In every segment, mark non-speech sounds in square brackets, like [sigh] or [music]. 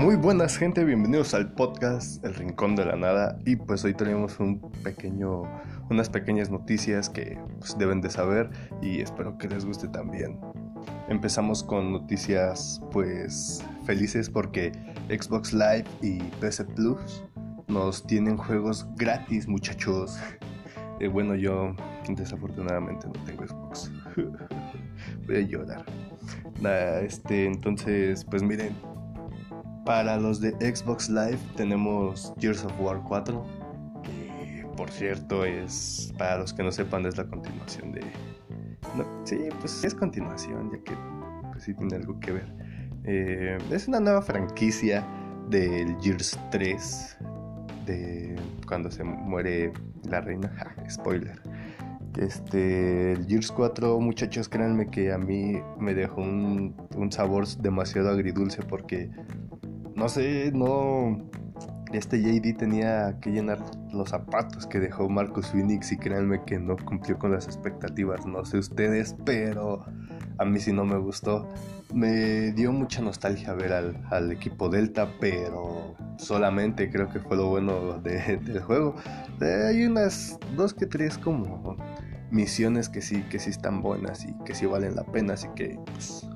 Muy buenas gente, bienvenidos al podcast El Rincón de la Nada y pues hoy tenemos un pequeño, unas pequeñas noticias que pues, deben de saber y espero que les guste también. Empezamos con noticias pues felices porque Xbox Live y PC Plus nos tienen juegos gratis muchachos. Eh, bueno yo desafortunadamente no tengo Xbox. [laughs] Voy a llorar. este, entonces pues miren para los de Xbox Live tenemos Gears of War 4, que por cierto es, para los que no sepan, es la continuación de... sí, pues es continuación, ya que pues, sí tiene algo que ver. Eh, es una nueva franquicia del Gears 3, de cuando se muere la reina. spoiler. Este, el Gears 4, muchachos, créanme que a mí me dejó un, un sabor demasiado agridulce porque no sé, no. Este JD tenía que llenar los zapatos que dejó Marcus Phoenix y créanme que no cumplió con las expectativas. No sé ustedes, pero a mí sí no me gustó. Me dio mucha nostalgia ver al, equipo Delta, pero solamente creo que fue lo bueno [laughs] del juego. hay unas dos que tres como misiones que sí, que sí están buenas y que sí valen la pena, así que pues,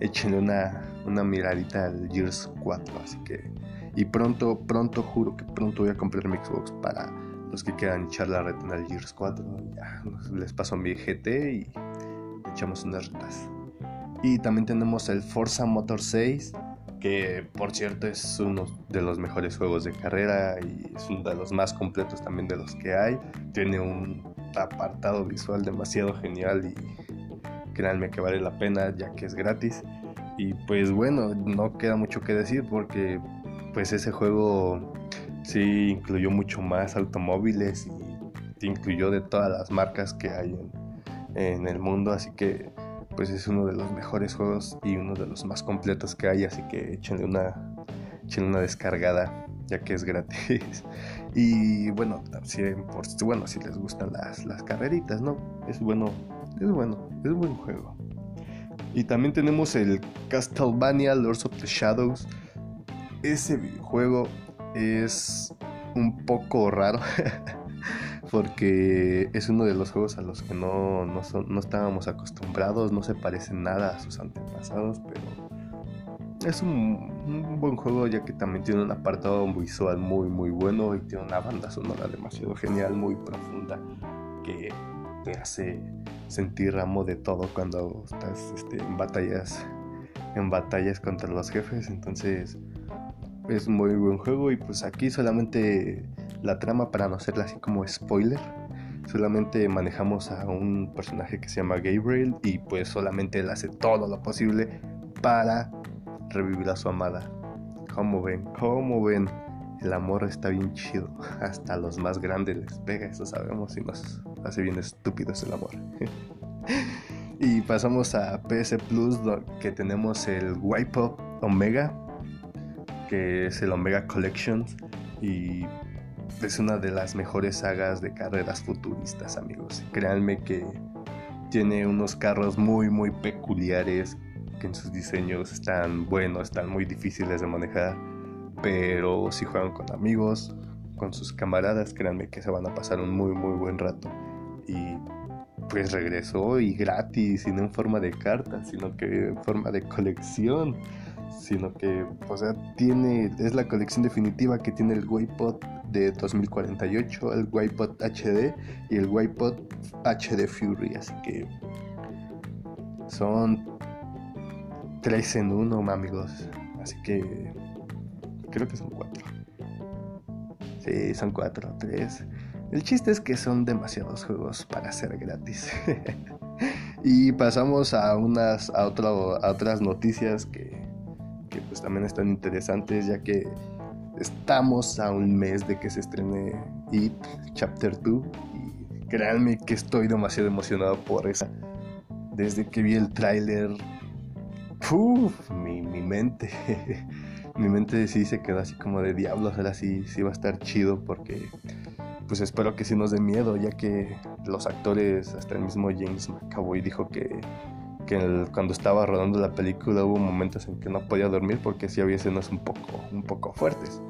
échenle una, una miradita al Gears 4. Así que, y pronto, pronto, juro que pronto voy a comprar mi Xbox para los que quieran echar la reta el Gears 4. Ya les paso mi GT y echamos unas retas. Y también tenemos el Forza Motor 6, que por cierto es uno de los mejores juegos de carrera y es uno de los más completos también de los que hay. Tiene un apartado visual demasiado genial y créanme que vale la pena ya que es gratis. Y pues bueno, no queda mucho que decir porque pues ese juego sí incluyó mucho más automóviles y incluyó de todas las marcas que hay en, el mundo, así que pues es uno de los mejores juegos y uno de los más completos que hay, así que échenle una, échenle una descargada ya que es gratis. [laughs] Y bueno, si, bueno, si les gustan las, las carreritas, ¿no? Es bueno, es bueno, es buen juego. Y también tenemos el Castlevania Lords of the Shadows. Ese videojuego es un poco raro. [laughs] porque es uno de los juegos a los que no, no, estábamos acostumbrados, no se parece nada a sus antepasados, pero es un, un, buen juego ya que también tiene un apartado visual muy muy bueno y tiene una banda sonora demasiado genial, muy profunda, que te hace sentir amo de todo cuando estás este, en batallas en batallas contra los jefes entonces es muy buen juego y pues aquí solamente la trama para no hacerla así como spoiler solamente manejamos a un personaje que se llama Gabriel y pues solamente él hace todo lo posible para revivir a su amada como ven como ven el amor está bien chido. [laughs] Hasta los más grandes les pega, eso sabemos, y nos hace bien estúpidos el amor. [laughs] y pasamos a PS Plus, que tenemos el Wipe Omega, que es el Omega Collection, y es una de las mejores sagas de carreras futuristas, amigos. Créanme que tiene unos carros muy, muy peculiares, que en sus diseños están buenos, están muy difíciles de manejar pero si juegan con amigos, con sus camaradas, créanme que se van a pasar un muy muy buen rato. Y pues regresó y gratis, y no en forma de carta, sino que en forma de colección. Sino que, o sea, tiene, es la colección definitiva que tiene el Waypod de 2048, el Waypod HD y el Waypod HD Fury. Así que son tres en uno, amigos. Así que Creo que son cuatro. Sí, son cuatro, tres. El chiste es que son demasiados juegos para ser gratis. [laughs] y pasamos a unas a, otro, otras noticias que, que pues también están interesantes ya que estamos a un mes de que se estrene It Chapter 2 y créanme que estoy demasiado emocionado por esa. Desde que vi el tráiler, mi, mi mente [laughs] mi mente sí se quedó así como de diablos, ahora sí, sí va a estar chido porque pues espero que sí nos dé miedo, ya que los actores, hasta el mismo James McAvoy dijo que, que cuando estaba rodando la película hubo momentos en que no podía dormir porque sí había escenas un poco, un poco fuertes.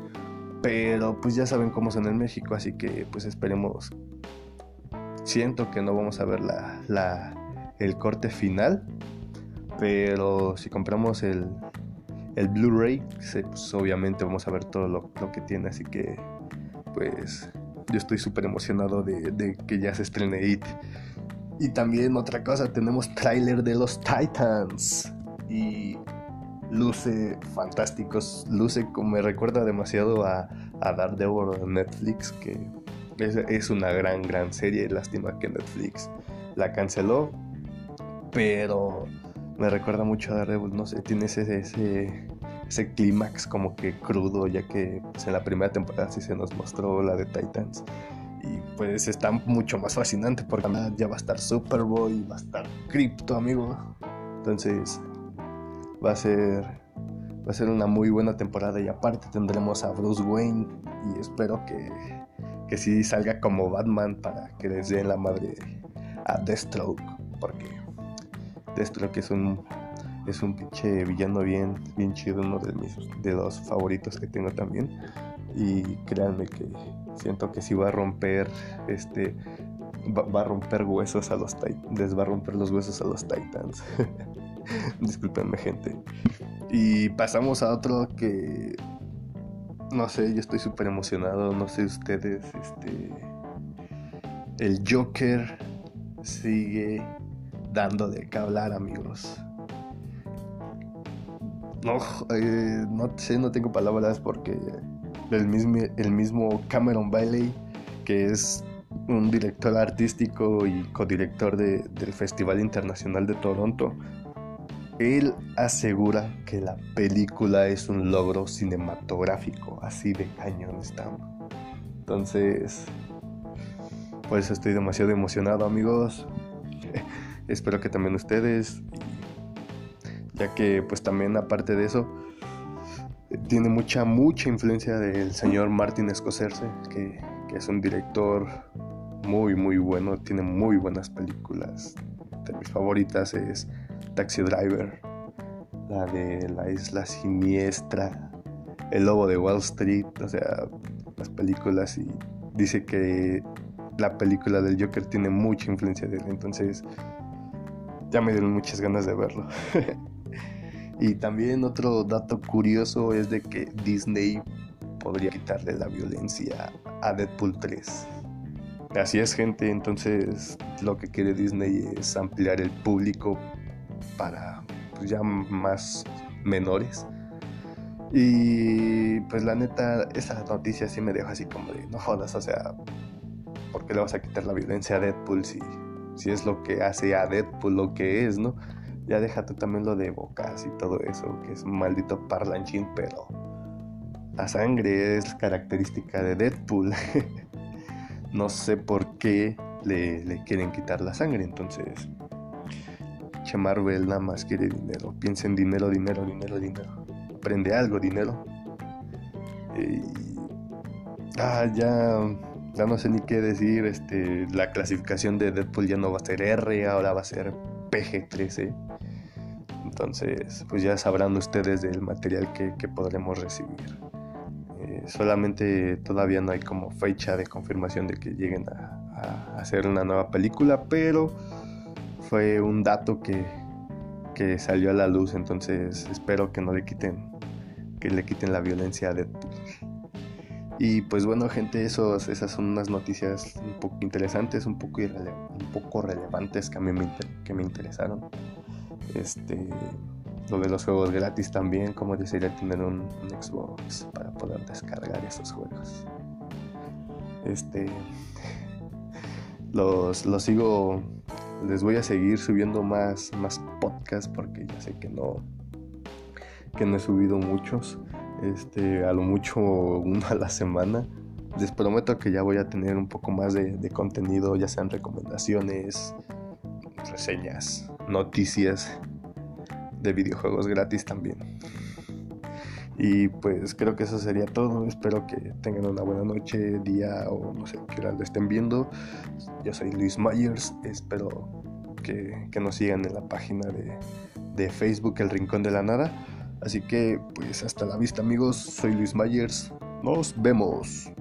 Pero pues ya saben cómo son en México, así que pues esperemos. Siento que no vamos a ver la, el corte final, pero si compramos el, el Blu-ray, pues obviamente vamos a ver todo lo, lo, que tiene, así que pues yo estoy súper emocionado de, que ya se estrene It. Y también otra cosa, tenemos tráiler de los Titans. Y luce fantásticos, luce como me recuerda demasiado a, a Daredevil de Netflix, que es, es, una gran, gran serie. Lástima que Netflix la canceló, pero me recuerda mucho a Daredevil, no sé, tiene ese, ese, ese clímax como que crudo, ya que pues, en la primera temporada sí se nos mostró la de Titans. Y pues está mucho más fascinante porque ya va a estar Superboy, va a estar Crypto, amigo. Entonces, va a ser va a ser una muy buena temporada y aparte tendremos a Bruce Wayne y espero que, que sí salga como Batman para que les den la madre a Deathstroke porque Deathstroke es un es un pinche villano bien bien chido uno de mis de los favoritos que tengo también y créanme que siento que sí va a romper este va, a romper huesos a los les va a romper los huesos a los Titans [laughs] Disculpenme, gente. Y pasamos a otro que. No sé, yo estoy súper emocionado. No sé ustedes. Este. El Joker sigue dando de qué hablar, amigos. No, eh, no sé, no tengo palabras porque el mismo, Cameron Bailey, que es un director artístico y codirector de, del Festival Internacional de Toronto, él asegura que la película es un logro cinematográfico, así de cañón está. Entonces, pues estoy demasiado emocionado, amigos. [laughs] Espero que también ustedes, ya que pues también aparte de eso, tiene mucha, mucha influencia del señor Martin Scorsese, que, es un director muy, muy bueno, tiene muy buenas películas. De mis favoritas es Taxi Driver, la de La Isla Siniestra, El Lobo de Wall Street, o sea, las películas y dice que la película del Joker tiene mucha influencia de él, entonces ya me dieron muchas ganas de verlo. [laughs] y también otro dato curioso es de que Disney podría quitarle la violencia a Deadpool 3. Así es gente, entonces lo que quiere Disney es ampliar el público para pues, ya más menores. Y pues la neta, esa noticia sí me dejó así como de, no jodas, o sea, ¿por qué le vas a quitar la violencia a Deadpool si, si es lo que hace a Deadpool lo que es, ¿no? Ya déjate también lo de bocas y todo eso, que es un maldito parlanchín, pero la sangre es característica de Deadpool. [laughs] no sé por qué le, quieren quitar la sangre, entonces Che Marvel nada más quiere dinero. Piensa en dinero, dinero, dinero, dinero. Aprende algo, dinero. Ah, ya, ya no sé ni qué decir. Este, la clasificación de Deadpool ya no va a ser R, ahora va a ser PG-13. Entonces, pues ya sabrán ustedes del material que, podremos recibir. Eh, solamente todavía no hay como fecha de confirmación de que lleguen a hacer una nueva película, pero fue un dato que, que salió a la luz, entonces espero que no le quiten, que le quiten la violencia a Deadpool. Y pues bueno, gente, esos, esas son unas noticias un poco interesantes, un poco, un poco relevantes que a mí me, que me interesaron. Este, lo de los juegos gratis también, como desearía tener un, Xbox para poder descargar esos juegos. Este, los, los sigo les voy a seguir subiendo más, más podcasts porque ya sé que no, que no he subido muchos. Este, a lo mucho uno a la semana. Les prometo que ya voy a tener un poco más de contenido, ya sean recomendaciones, reseñas, noticias de videojuegos gratis también. Y pues creo que eso sería todo. Espero que tengan una buena noche, día o no sé qué hora lo estén viendo. Yo soy Luis Myers. Espero que, que nos sigan en la página de, de Facebook El Rincón de la Nada. Así que pues hasta la vista amigos, soy Luis Myers, nos vemos.